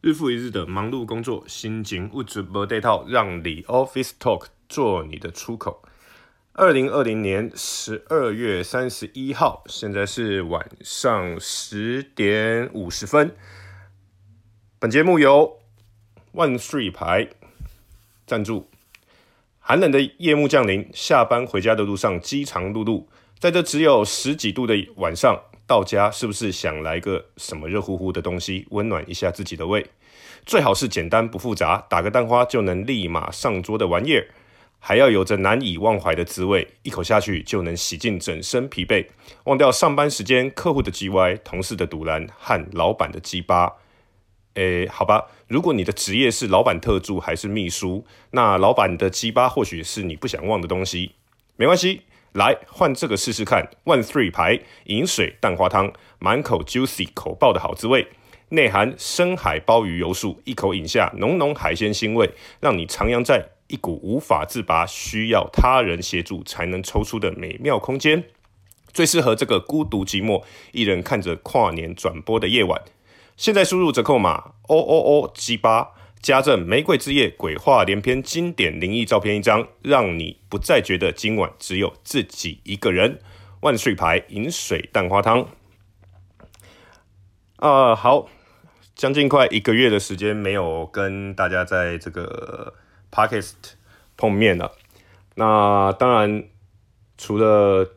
日复一日的忙碌工作，心情物质不对套，让你 Office Talk 做你的出口。二零二零年十二月三十一号，现在是晚上十点五十分。本节目由万岁牌赞助。寒冷的夜幕降临，下班回家的路上饥肠辘辘，在这只有十几度的晚上。到家是不是想来个什么热乎乎的东西，温暖一下自己的胃？最好是简单不复杂，打个蛋花就能立马上桌的玩意儿，还要有着难以忘怀的滋味，一口下去就能洗尽整身疲惫，忘掉上班时间、客户的叽歪、同事的堵拦和老板的鸡巴。诶，好吧，如果你的职业是老板特助还是秘书，那老板的鸡巴或许是你不想忘的东西，没关系。来换这个试试看 One Three 牌饮水蛋花汤，满口 juicy 口爆的好滋味，内含深海鲍鱼油素，一口饮下浓浓海鲜腥味，让你徜徉在一股无法自拔、需要他人协助才能抽出的美妙空间，最适合这个孤独寂寞、一人看着跨年转播的夜晚。现在输入折扣码 O O O G 八。加赠玫瑰之夜鬼话连篇经典灵异照片一张，让你不再觉得今晚只有自己一个人。万岁牌饮水蛋花汤。啊、好，将近快一个月的时间没有跟大家在这个 podcast 碰面了。那当然，除了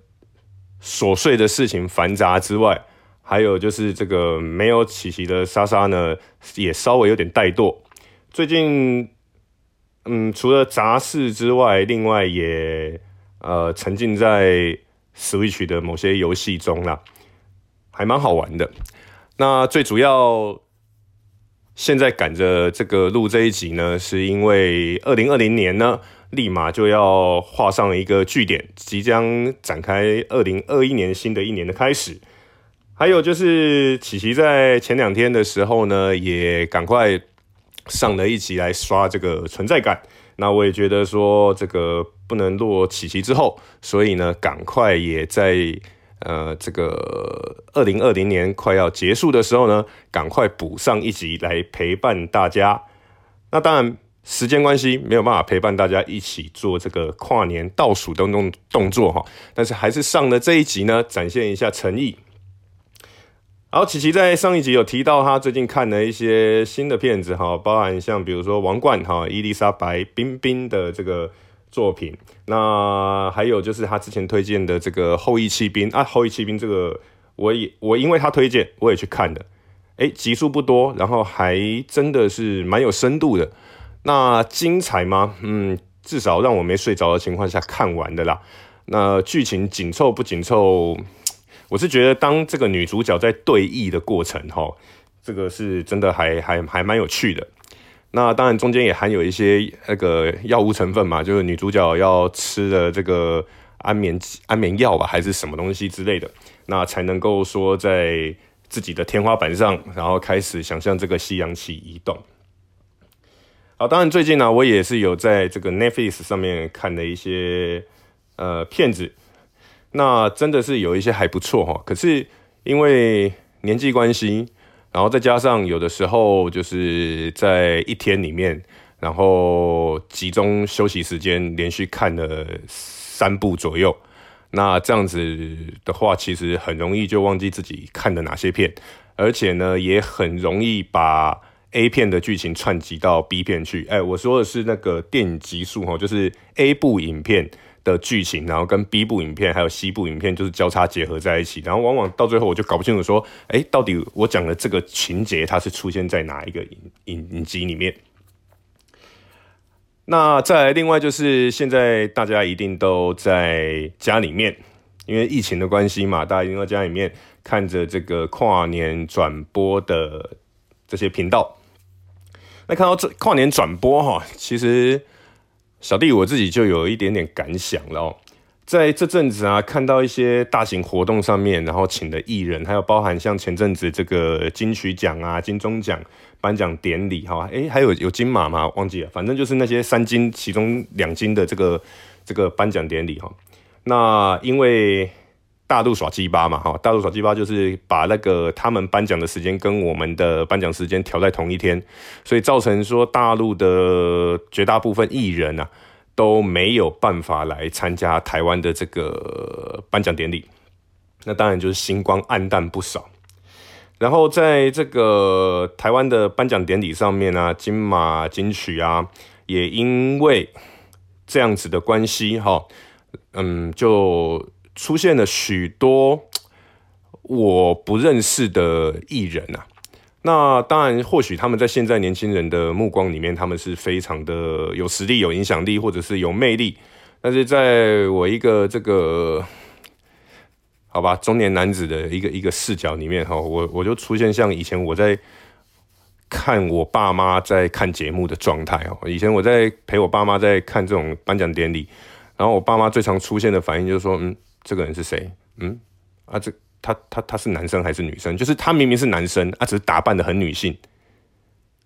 琐碎的事情繁杂之外，还有就是这个没有起息的莎莎呢，也稍微有点怠惰。最近，嗯，除了杂事之外，另外也呃沉浸在 Switch 的某些游戏中啦，还蛮好玩的。那最主要，现在赶着这个录这一集呢，是因为二零二零年呢，立马就要画上一个句点，即将展开二零二一年新的一年的开始。还有就是，琪琪在前两天的时候呢，也赶快。上了一集来刷这个存在感，那我也觉得说这个不能落起期之后，所以呢，赶快也在呃这个二零二零年快要结束的时候呢，赶快补上一集来陪伴大家。那当然时间关系没有办法陪伴大家一起做这个跨年倒数的动动作哈，但是还是上了这一集呢，展现一下诚意。好，琪琪在上一集有提到，他最近看了一些新的片子，哈，包含像比如说《王冠》哈，伊丽莎白·冰冰的这个作品，那还有就是他之前推荐的这个《后翼弃兵》啊，《后翼弃兵》这个我也我因为他推荐，我也去看的，诶，集数不多，然后还真的是蛮有深度的，那精彩吗？嗯，至少让我没睡着的情况下看完的啦。那剧情紧凑不紧凑？我是觉得，当这个女主角在对弈的过程，哈，这个是真的还还还蛮有趣的。那当然中间也含有一些那个药物成分嘛，就是女主角要吃的这个安眠安眠药吧，还是什么东西之类的，那才能够说在自己的天花板上，然后开始想象这个西洋棋移动。好，当然最近呢，我也是有在这个 Netflix 上面看的一些呃片子。那真的是有一些还不错哈，可是因为年纪关系，然后再加上有的时候就是在一天里面，然后集中休息时间连续看了三部左右，那这样子的话，其实很容易就忘记自己看的哪些片，而且呢，也很容易把 A 片的剧情串集到 B 片去。哎，我说的是那个电影集数哈，就是 A 部影片。的剧情，然后跟 B 部影片还有 C 部影片就是交叉结合在一起，然后往往到最后我就搞不清楚说，哎，到底我讲的这个情节它是出现在哪一个影影影集里面？那再来另外就是现在大家一定都在家里面，因为疫情的关系嘛，大家一定在家里面看着这个跨年转播的这些频道。那看到这跨年转播哈，其实。小弟我自己就有一点点感想了哦，在这阵子啊，看到一些大型活动上面，然后请的艺人，还有包含像前阵子这个金曲奖啊、金钟奖颁奖典礼哈，诶，还有有金马吗？忘记了，反正就是那些三金其中两金的这个这个颁奖典礼哈。那因为大陆耍鸡巴嘛，哈，大陆耍鸡巴就是把那个他们颁奖的时间跟我们的颁奖时间调在同一天，所以造成说大陆的绝大部分艺人啊都没有办法来参加台湾的这个颁奖典礼，那当然就是星光黯淡不少。然后在这个台湾的颁奖典礼上面、啊，金马、金曲啊，也因为这样子的关系，哈，嗯，就。出现了许多我不认识的艺人啊，那当然，或许他们在现在年轻人的目光里面，他们是非常的有实力、有影响力，或者是有魅力。但是在我一个这个好吧中年男子的一个一个视角里面哈，我我就出现像以前我在看我爸妈在看节目的状态哦。以前我在陪我爸妈在看这种颁奖典礼，然后我爸妈最常出现的反应就是说，嗯。这个人是谁？嗯，啊，这他他他是男生还是女生？就是他明明是男生，啊，只是打扮的很女性。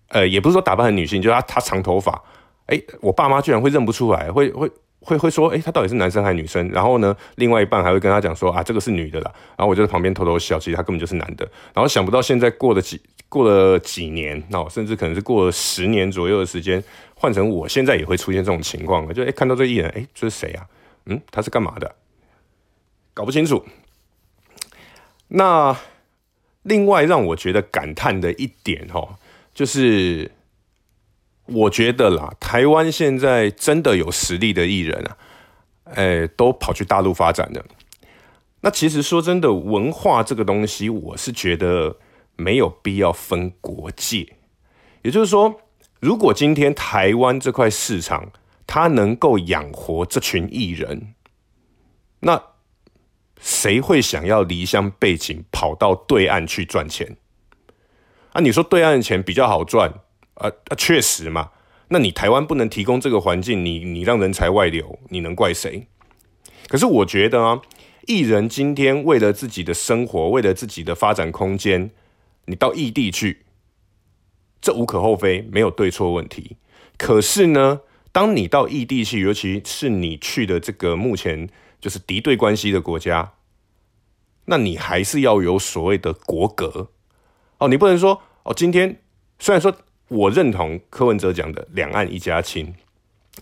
呃，也不是说打扮很女性，就是他他长头发。哎，我爸妈居然会认不出来，会会会会说，哎，他到底是男生还是女生？然后呢，另外一半还会跟他讲说，啊，这个是女的啦。然后我就在旁边偷偷笑，其实他根本就是男的。然后想不到现在过了几过了几年，哦，甚至可能是过了十年左右的时间，换成我现在也会出现这种情况。就哎，看到这艺人，哎，这是谁啊？嗯，他是干嘛的？搞不清楚。那另外让我觉得感叹的一点哦，就是我觉得啦，台湾现在真的有实力的艺人啊，哎，都跑去大陆发展了。那其实说真的，文化这个东西，我是觉得没有必要分国界。也就是说，如果今天台湾这块市场，它能够养活这群艺人，那谁会想要离乡背井跑到对岸去赚钱？啊，你说对岸的钱比较好赚啊？啊，确实嘛。那你台湾不能提供这个环境，你你让人才外流，你能怪谁？可是我觉得啊，艺人今天为了自己的生活，为了自己的发展空间，你到异地去，这无可厚非，没有对错问题。可是呢，当你到异地去，尤其是你去的这个目前。就是敌对关系的国家，那你还是要有所谓的国格哦。你不能说哦，今天虽然说我认同柯文哲讲的两岸一家亲，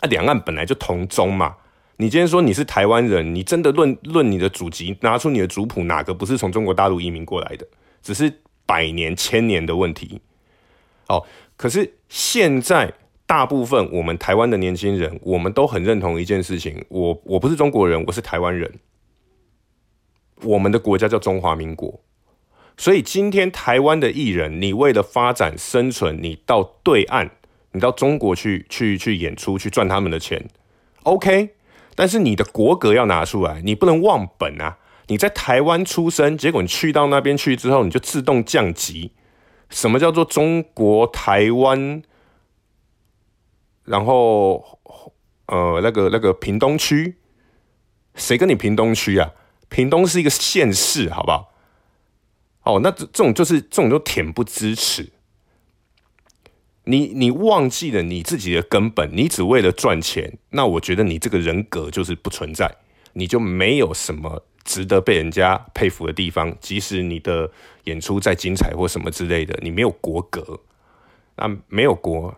啊，两岸本来就同宗嘛。你今天说你是台湾人，你真的论论你的祖籍，拿出你的族谱，哪个不是从中国大陆移民过来的？只是百年千年的问题。哦，可是现在。大部分我们台湾的年轻人，我们都很认同一件事情：我我不是中国人，我是台湾人。我们的国家叫中华民国，所以今天台湾的艺人，你为了发展生存，你到对岸，你到中国去去去演出，去赚他们的钱，OK。但是你的国格要拿出来，你不能忘本啊！你在台湾出生，结果你去到那边去之后，你就自动降级。什么叫做中国台湾？然后，呃，那个那个屏东区，谁跟你屏东区啊？屏东是一个县市，好不好？哦，那这这种就是这种就恬不知耻。你你忘记了你自己的根本，你只为了赚钱，那我觉得你这个人格就是不存在，你就没有什么值得被人家佩服的地方。即使你的演出再精彩或什么之类的，你没有国格，那没有国。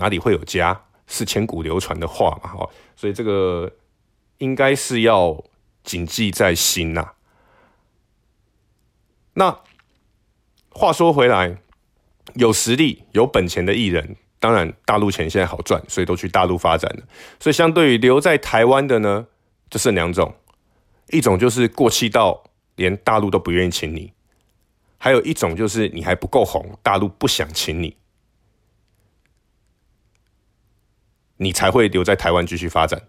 哪里会有家？是千古流传的话嘛，哈，所以这个应该是要谨记在心呐。那话说回来，有实力、有本钱的艺人，当然大陆钱现在好赚，所以都去大陆发展了。所以相对于留在台湾的呢，就剩两种，一种就是过气到连大陆都不愿意请你，还有一种就是你还不够红，大陆不想请你。你才会留在台湾继续发展。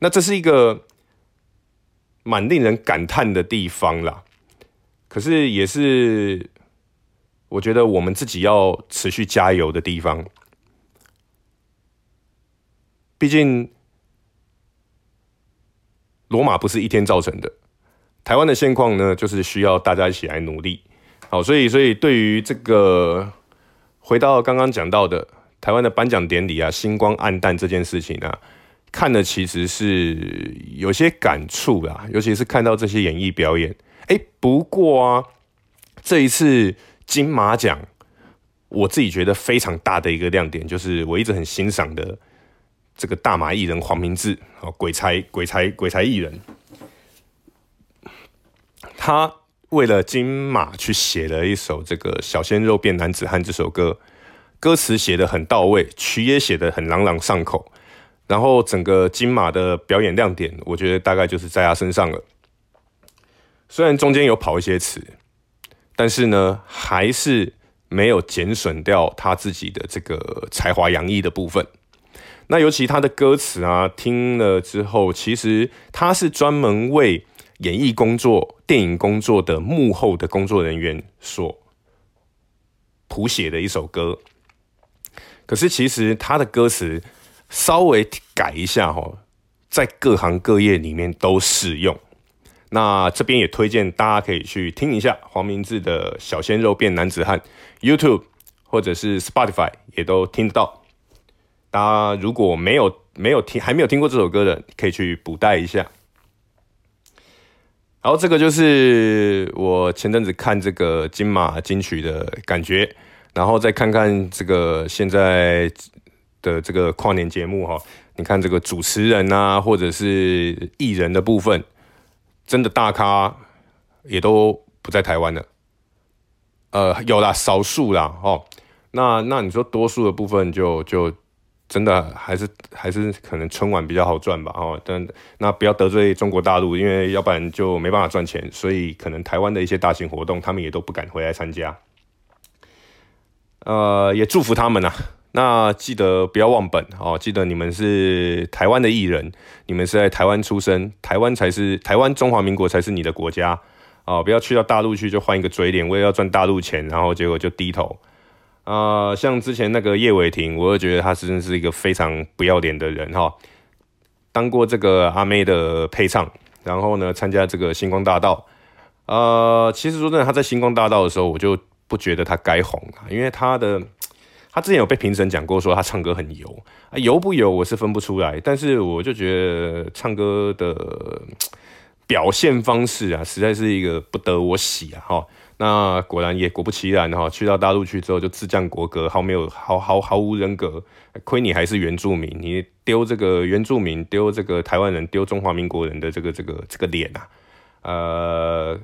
那这是一个蛮令人感叹的地方啦，可是也是我觉得我们自己要持续加油的地方。毕竟罗马不是一天造成的，台湾的现况呢，就是需要大家一起来努力。好，所以所以对于这个回到刚刚讲到的。台湾的颁奖典礼啊，星光黯淡这件事情啊，看的其实是有些感触啦，尤其是看到这些演艺表演。哎，不过啊，这一次金马奖，我自己觉得非常大的一个亮点，就是我一直很欣赏的这个大马艺人黄明志哦，鬼才鬼才鬼才艺人，他为了金马去写了一首这个《小鲜肉变男子汉》这首歌，歌词写得很到位，曲也写得很朗朗上口，然后整个金马的表演亮点，我觉得大概就是在他身上了。虽然中间有跑一些词，但是呢，还是没有减损掉他自己的这个才华洋溢的部分。那尤其他的歌词啊，听了之后，其实他是专门为演艺工作、电影工作的幕后的工作人员所谱写的一首歌。可是其实他的歌词稍微改一下齁，在各行各业里面都适用。那这边也推荐大家可以去听一下黄明志的《小鲜肉变男子汉》，YouTube 或者是 Spotify 也都听得到。大家如果没有没有听还没有听过这首歌的，可以去补带一下。然后这个就是我前阵子看这个金马金曲的感觉，然后再看看这个现在的这个跨年节目哈，你看这个主持人啊，或者是艺人的部分。真的大咖也都不在台湾了，呃，有啦，少数啦，哦，那那你说多数的部分就就真的还是还是可能春晚比较好赚吧，哦，但那不要得罪中国大陆，因为要不然就没办法赚钱，所以可能台湾的一些大型活动，他们也都不敢回来参加，呃，也祝福他们呐。那记得不要忘本哦！记得你们是台湾的艺人，你们是在台湾出生，台湾才是台湾中华民国才是你的国家哦！不要去到大陆去就换一个嘴脸，为了要赚大陆钱，然后结果就低头啊、像之前那个叶伟霆，我就觉得他真的是一个非常不要脸的人哈、当过这个阿妹的配唱，然后呢参加这个星光大道，呃，其实说真的，他在星光大道的时候，我就不觉得他该红啊，因为他的。他之前有被评审讲过，说他唱歌很油啊，油不油我是分不出来，但是我就觉得唱歌的表现方式啊，实在是一个不得我喜啊哈。那果然也果不其然哈，去到大陆去之后就自降国格，毫没有毫毫毫无人格，亏你还是原住民，你丢这个原住民，丢这个台湾人，丢中华民国人的这个这个这个脸啊，呃。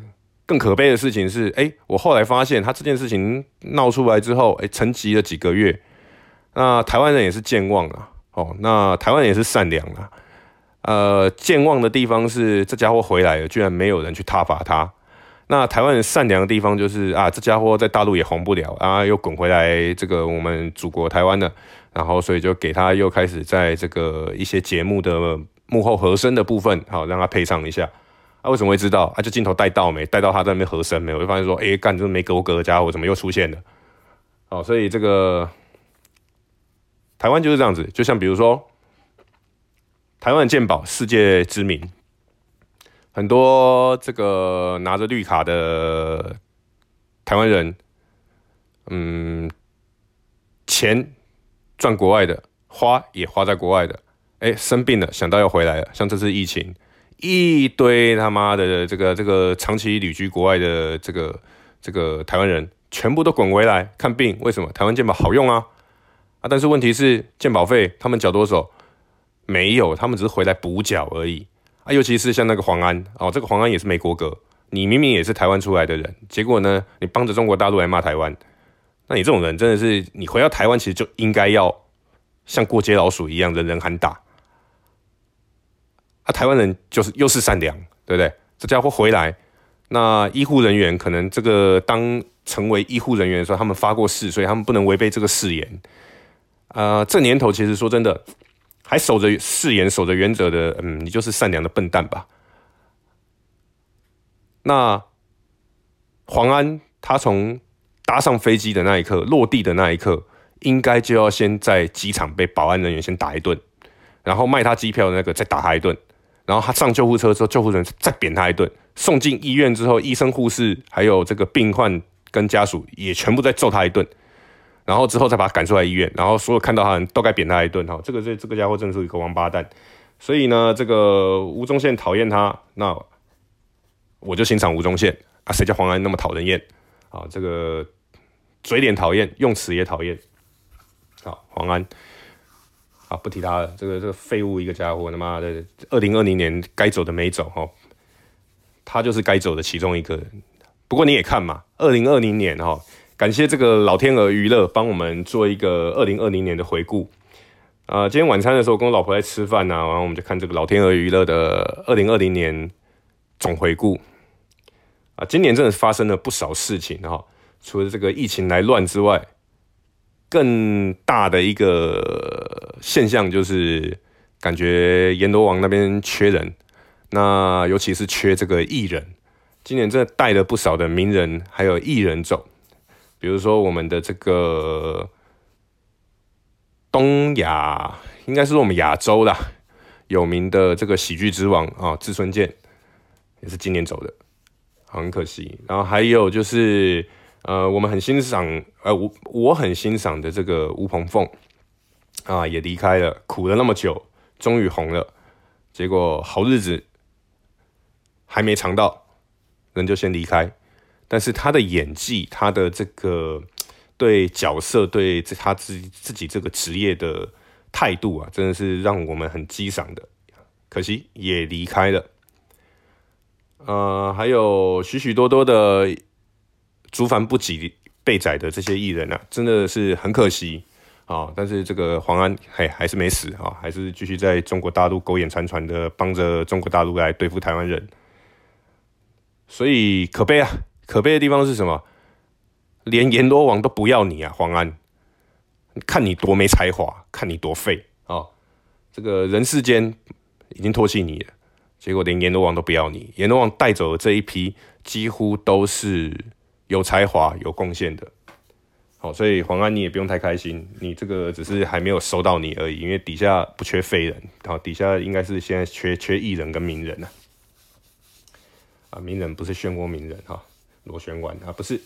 更可悲的事情是，哎、我后来发现他这件事情闹出来之后，哎、沉寂了几个月。那台湾人也是健忘了，哦，那台湾人也是善良啊。呃，健忘的地方是这家伙回来了，居然没有人去挞伐他。那台湾人善良的地方就是啊，这家伙在大陆也红不了啊，又滚回来这个我们祖国台湾了，然后所以就给他又开始在这个一些节目的幕后和声的部分，好让他配唱一下。啊，为什么会知道？啊，就镜头带到没？带到他在那边和声没？我就发现说，哎、欸，干，这没格格的家伙怎么又出现了？哦，所以这个台湾就是这样子，就像比如说，台湾的健保世界知名，很多这个拿着绿卡的台湾人，嗯，钱赚国外的，花也花在国外的，哎、生病了想到要回来了，像这次疫情。一堆他妈的这个这个长期旅居国外的这个这个台湾人，全部都滚回来看病。为什么？台湾健保好用啊啊！但是问题是健保费他们缴多少？没有，他们只是回来补缴而已啊。尤其是像那个黄安哦，这个黄安也是美国格，你明明也是台湾出来的人，结果呢，你帮着中国大陆来骂台湾，那你这种人真的是，你回到台湾其实就应该要像过街老鼠一样，人人喊打。啊，台湾人就是又是善良，对不对？这家伙回来，那医护人员可能这个当成为医护人员的时候，他们发过誓，所以他们不能违背这个誓言。啊、这年头其实说真的，还守着誓言、守着原则的，嗯，你就是善良的笨蛋吧？那黄安他从搭上飞机的那一刻，落地的那一刻，应该就要先在机场被保安人员先打一顿，然后卖他机票的那个再打他一顿。然后他上救护车之后，救护人再扁他一顿。送进医院之后，医生、护士还有这个病患跟家属也全部再揍他一顿。然后之后再把他赶出来医院。然后所有看到他人都该扁他一顿。哈，这个这这个家伙真是一个王八蛋。所以呢，这个吴宗宪讨厌他，那我就欣赏吴宗宪啊。谁叫黄安那么讨人厌啊？这个嘴脸讨厌，用词也讨厌。好，黄安，好，不提他了。这个这个废物一个家伙，他妈的，二零二零年该走的没走哈，他就是该走的其中一个。不过你也看嘛，二零二零年哈，感谢这个老天鹅娱乐帮我们做一个二零二零年的回顾。啊、呃，今天晚餐的时候跟我老婆在吃饭呢、然后我们就看这个老天鹅娱乐的二零二零年总回顾。啊，今年真的发生了不少事情哈，除了这个疫情来乱之外，更大的一个现象就是感觉阎罗王那边缺人，那尤其是缺这个艺人。今年真的带了不少的名人还有艺人走，比如说我们的这个。东亚应该是我们亚洲啦，有名的这个喜剧之王啊，志村健也是今年走的，很可惜。然后还有就是呃，我们很欣赏呃，我我很欣赏的这个吴鹏凤啊，也离开了，苦了那么久，终于红了，结果好日子还没尝到，人就先离开。但是他的演技，他的这个。对角色，对他自自己这个职业的态度啊，真的是让我们很激赏的。可惜也离开了。呃，还有许许多多的族繁不及被宰的这些艺人啊，真的是很可惜啊。但是这个黄安还还是没死啊，还是继续在中国大陆苟延残喘的帮着中国大陆来对付台湾人。所以可悲啊，可悲的地方是什么？连阎罗王都不要你啊，黄安！看你多没才华，看你多废啊、哦！这个人世间已经唾弃你了，结果连阎罗王都不要你。阎罗王带走的这一批，几乎都是有才华、有贡献的。好，所以黄安你也不用太开心，你这个只是还没有收到你而已，因为底下不缺废人，好，底下应该是现在缺缺艺人跟名人呐。啊，名人不是漩涡名人哈，螺旋丸啊，不是。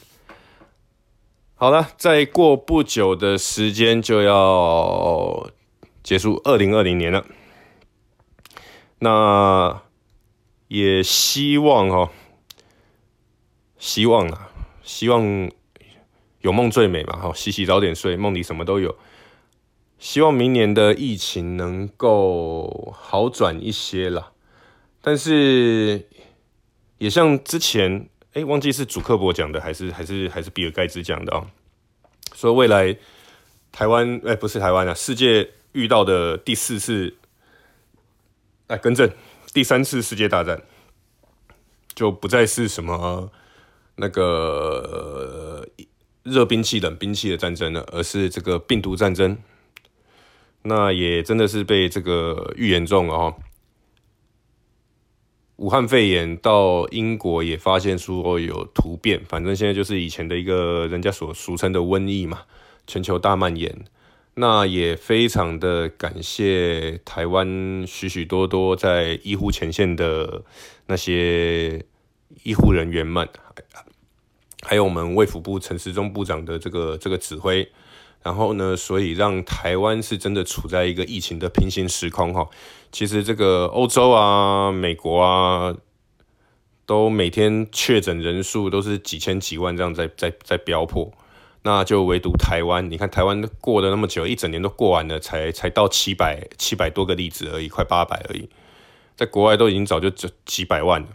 好了，再过不久的时间就要结束二零二零年了。那也希望哦，希望啊，希望有梦最美嘛，哈，洗洗早点睡，梦里什么都有。希望明年的疫情能够好转一些啦。但是也像之前。哎、忘记是祖克伯讲的，还是还是还是比尔盖茨讲的啊、说未来台湾，哎、不是台湾啊，世界遇到的第四次，哎，更正，第三次世界大战，就不再是什么那个热兵器、冷兵器的战争了，而是这个病毒战争。那也真的是被这个预言中了哦。武汉肺炎到英国也发现说有突变，反正现在就是以前的一个人家所俗称的瘟疫嘛，全球大蔓延。那也非常的感谢台湾许许多多在医护前线的那些医护人员们，还有我们卫福部陈时中部长的这个这个指挥。然后呢，所以让台湾是真的处在一个疫情的平行时空哈。其实这个欧洲啊、美国啊，都每天确诊人数都是几千几万这样在在在飙破，那就唯独台湾，你看台湾过了那么久，一整年都过完了，才才到七百七百多个例子而已，快八百而已，在国外都已经早就几几百万了，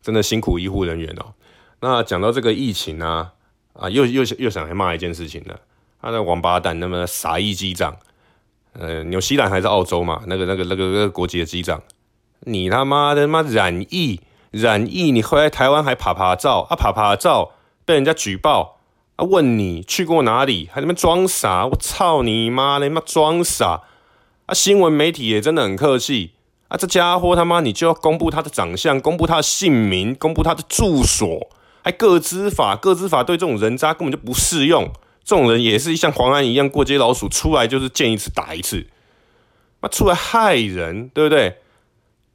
真的辛苦医护人员哦。那讲到这个疫情啊。啊，又又又想来骂一件事情了。他那王八蛋，那么傻一机长，呃，纽西兰还是澳洲嘛？那个那个那个那个国籍的机长，你他妈的妈染疫染疫，你回来台湾还趴趴照啊？趴趴照被人家举报啊？问你去过哪里？还他妈装傻？我操你妈的，妈装傻啊！新闻媒体也真的很客气啊，这家伙他妈你就要公布他的长相，公布他的姓名，公布他的住所。还个资法，个资法对这种人渣根本就不适用。这种人也是像黄安一样过街老鼠，出来就是见一次打一次，那出来害人，对不对？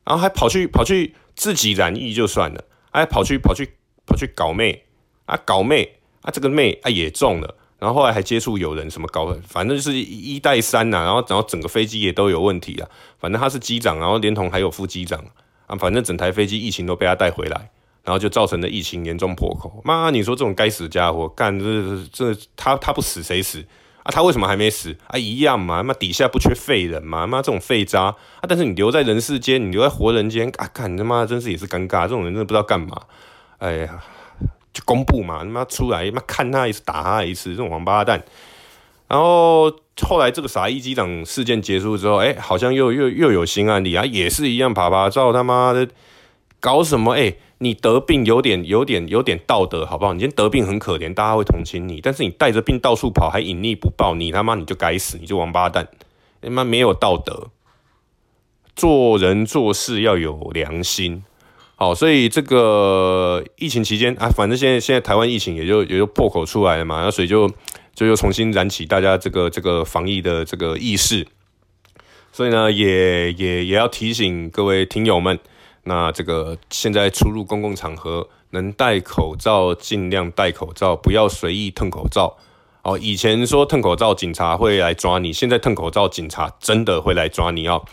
然后还跑去跑去自己染疫就算了，还跑去跑去跑去搞妹。啊，搞妹啊，这个妹啊也中了，然后后来还接触有人什么搞，反正就是一带三呐，然后然后整个飞机也都有问题啊。反正他是机长，然后连同还有副机长。啊，反正整台飞机疫情都被他带回来，然后就造成了疫情严重破口。妈，你说这种该死的家伙干这这他他不死谁死啊？他为什么还没死啊？一样嘛，妈底下不缺废人嘛，妈这种废渣啊！但是你留在人世间，你留在活人间啊，干他妈真是也是尴尬，这种人真的不知道干嘛。哎呀。就公布嘛，他妈出来，他妈看他一次打他一次，这种王八蛋。然后后来这个傻一机长事件结束之后，哎，好像又又又有新案例啊，也是一样，趴趴走他妈的搞什么？哎，你得病有点有点有点道德好不好？你今天得病很可怜，大家会同情你，但是你带着病到处跑还隐匿不报，你他妈你就该死，你就王八蛋，他妈没有道德，做人做事要有良心。好，所以这个疫情期间啊，反正现在现在台湾疫情也就也就破口出来了嘛，那所以就就又重新燃起大家这个这个防疫的这个意识，所以呢，也也也要提醒各位听友们，那这个现在出入公共场合能戴口罩尽量戴口罩，不要随意褪口罩。哦，以前说褪口罩警察会来抓你，现在褪口罩警察真的会来抓你哦。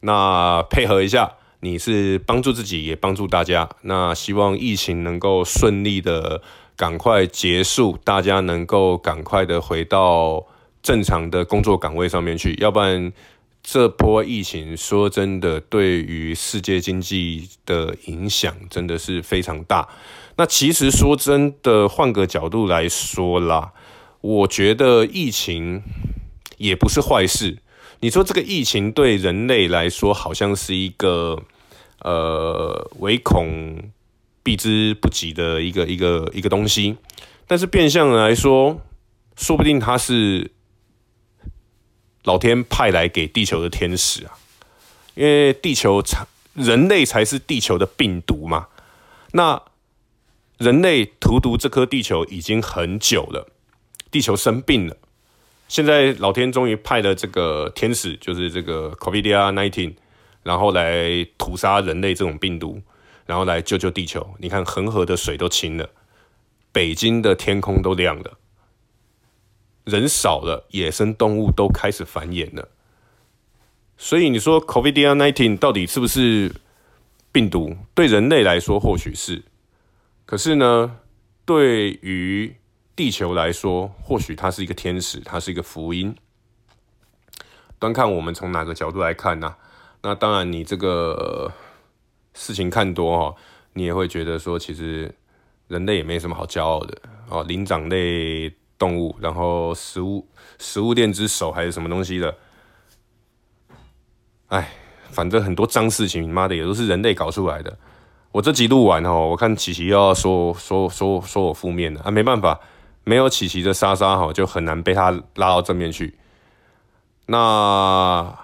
那配合一下。你是帮助自己，也帮助大家。那希望疫情能够顺利的赶快结束，大家能够赶快的回到正常的工作岗位上面去。要不然这波疫情说真的，对于世界经济的影响真的是非常大。那其实说真的，换个角度来说啦，我觉得疫情也不是坏事。你说这个疫情对人类来说好像是一个呃唯恐避之不及的一个一个一个东西，但是变相来说，说不定它是老天派来给地球的天使啊，因为地球才人类才是地球的病毒嘛。那人类荼毒这颗地球已经很久了，地球生病了。现在老天终于派了这个天使，就是这个 COVID-19，然后来屠杀人类这种病毒，然后来救救地球。你看恒河的水都清了，北京的天空都亮了，人少了，野生动物都开始繁衍了。所以你说 COVID-19 到底是不是病毒？对人类来说或许是，可是呢，对于地球来说，或许它是一个天使，它是一个福音。端看我们从哪个角度来看呢、那当然，你这个事情看多哈，你也会觉得说，其实人类也没什么好骄傲的哦。灵长类动物，然后食物食物链之首还是什么东西的？哎，反正很多脏事情，妈的也都是人类搞出来的。我这集录完哦，我看琪琪又要说说说说我负面的啊，没办法。没有琪琪的莎莎哈，就很难被他拉到正面去。那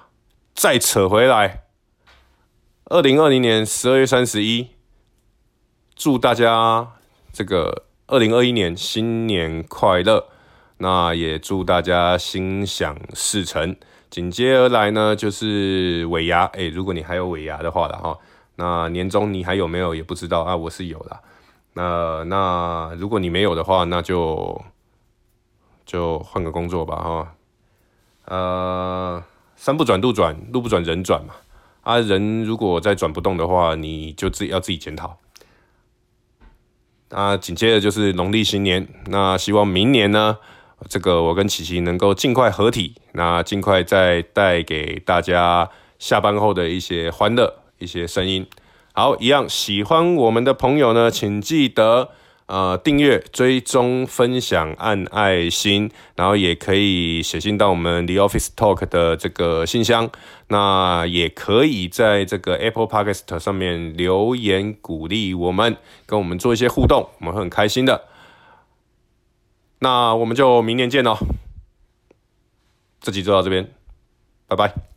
再扯回来，二零二零年十二月三十一，祝大家这个二零二一年新年快乐。那也祝大家心想事成。紧接而来呢，就是尾牙。哎，如果你还有尾牙的话了哈，那年终你还有没有也不知道啊，我是有的。那那如果你没有的话，那就就换个工作吧哈。呃，山不转路转，路不转人转嘛。啊，人如果再转不动的话，你就自己要自己检讨。那紧接着就是农历新年，那希望明年呢，这个我跟琪琪能够尽快合体，那尽快再带给大家下班后的一些欢乐，一些声音。好，一样喜欢我们的朋友呢，请记得呃订阅、追踪、分享、按爱心，然后也可以写信到我们 The Office Talk 的这个信箱。那也可以在这个 Apple Podcast 上面留言鼓励我们，跟我们做一些互动，我们会很开心的。那我们就明年见喽，这集就到这边，拜拜。